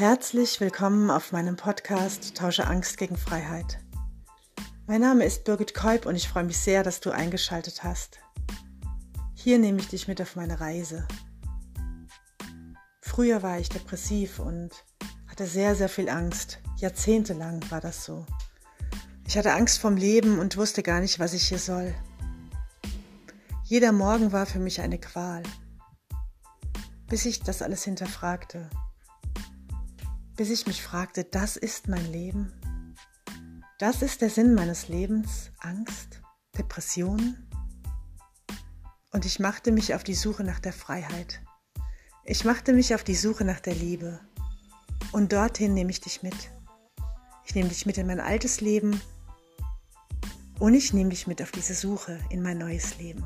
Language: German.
Herzlich willkommen auf meinem Podcast Tausche Angst gegen Freiheit. Mein Name ist Birgit Kolb und ich freue mich sehr, dass du eingeschaltet hast. Hier nehme ich dich mit auf meine Reise. Früher war ich depressiv und hatte sehr, sehr viel Angst. Jahrzehntelang war das so. Ich hatte Angst vom Leben und wusste gar nicht, was ich hier soll. Jeder Morgen war für mich eine Qual, bis ich das alles hinterfragte bis ich mich fragte, das ist mein Leben? Das ist der Sinn meines Lebens? Angst? Depressionen? Und ich machte mich auf die Suche nach der Freiheit. Ich machte mich auf die Suche nach der Liebe. Und dorthin nehme ich dich mit. Ich nehme dich mit in mein altes Leben und ich nehme dich mit auf diese Suche in mein neues Leben.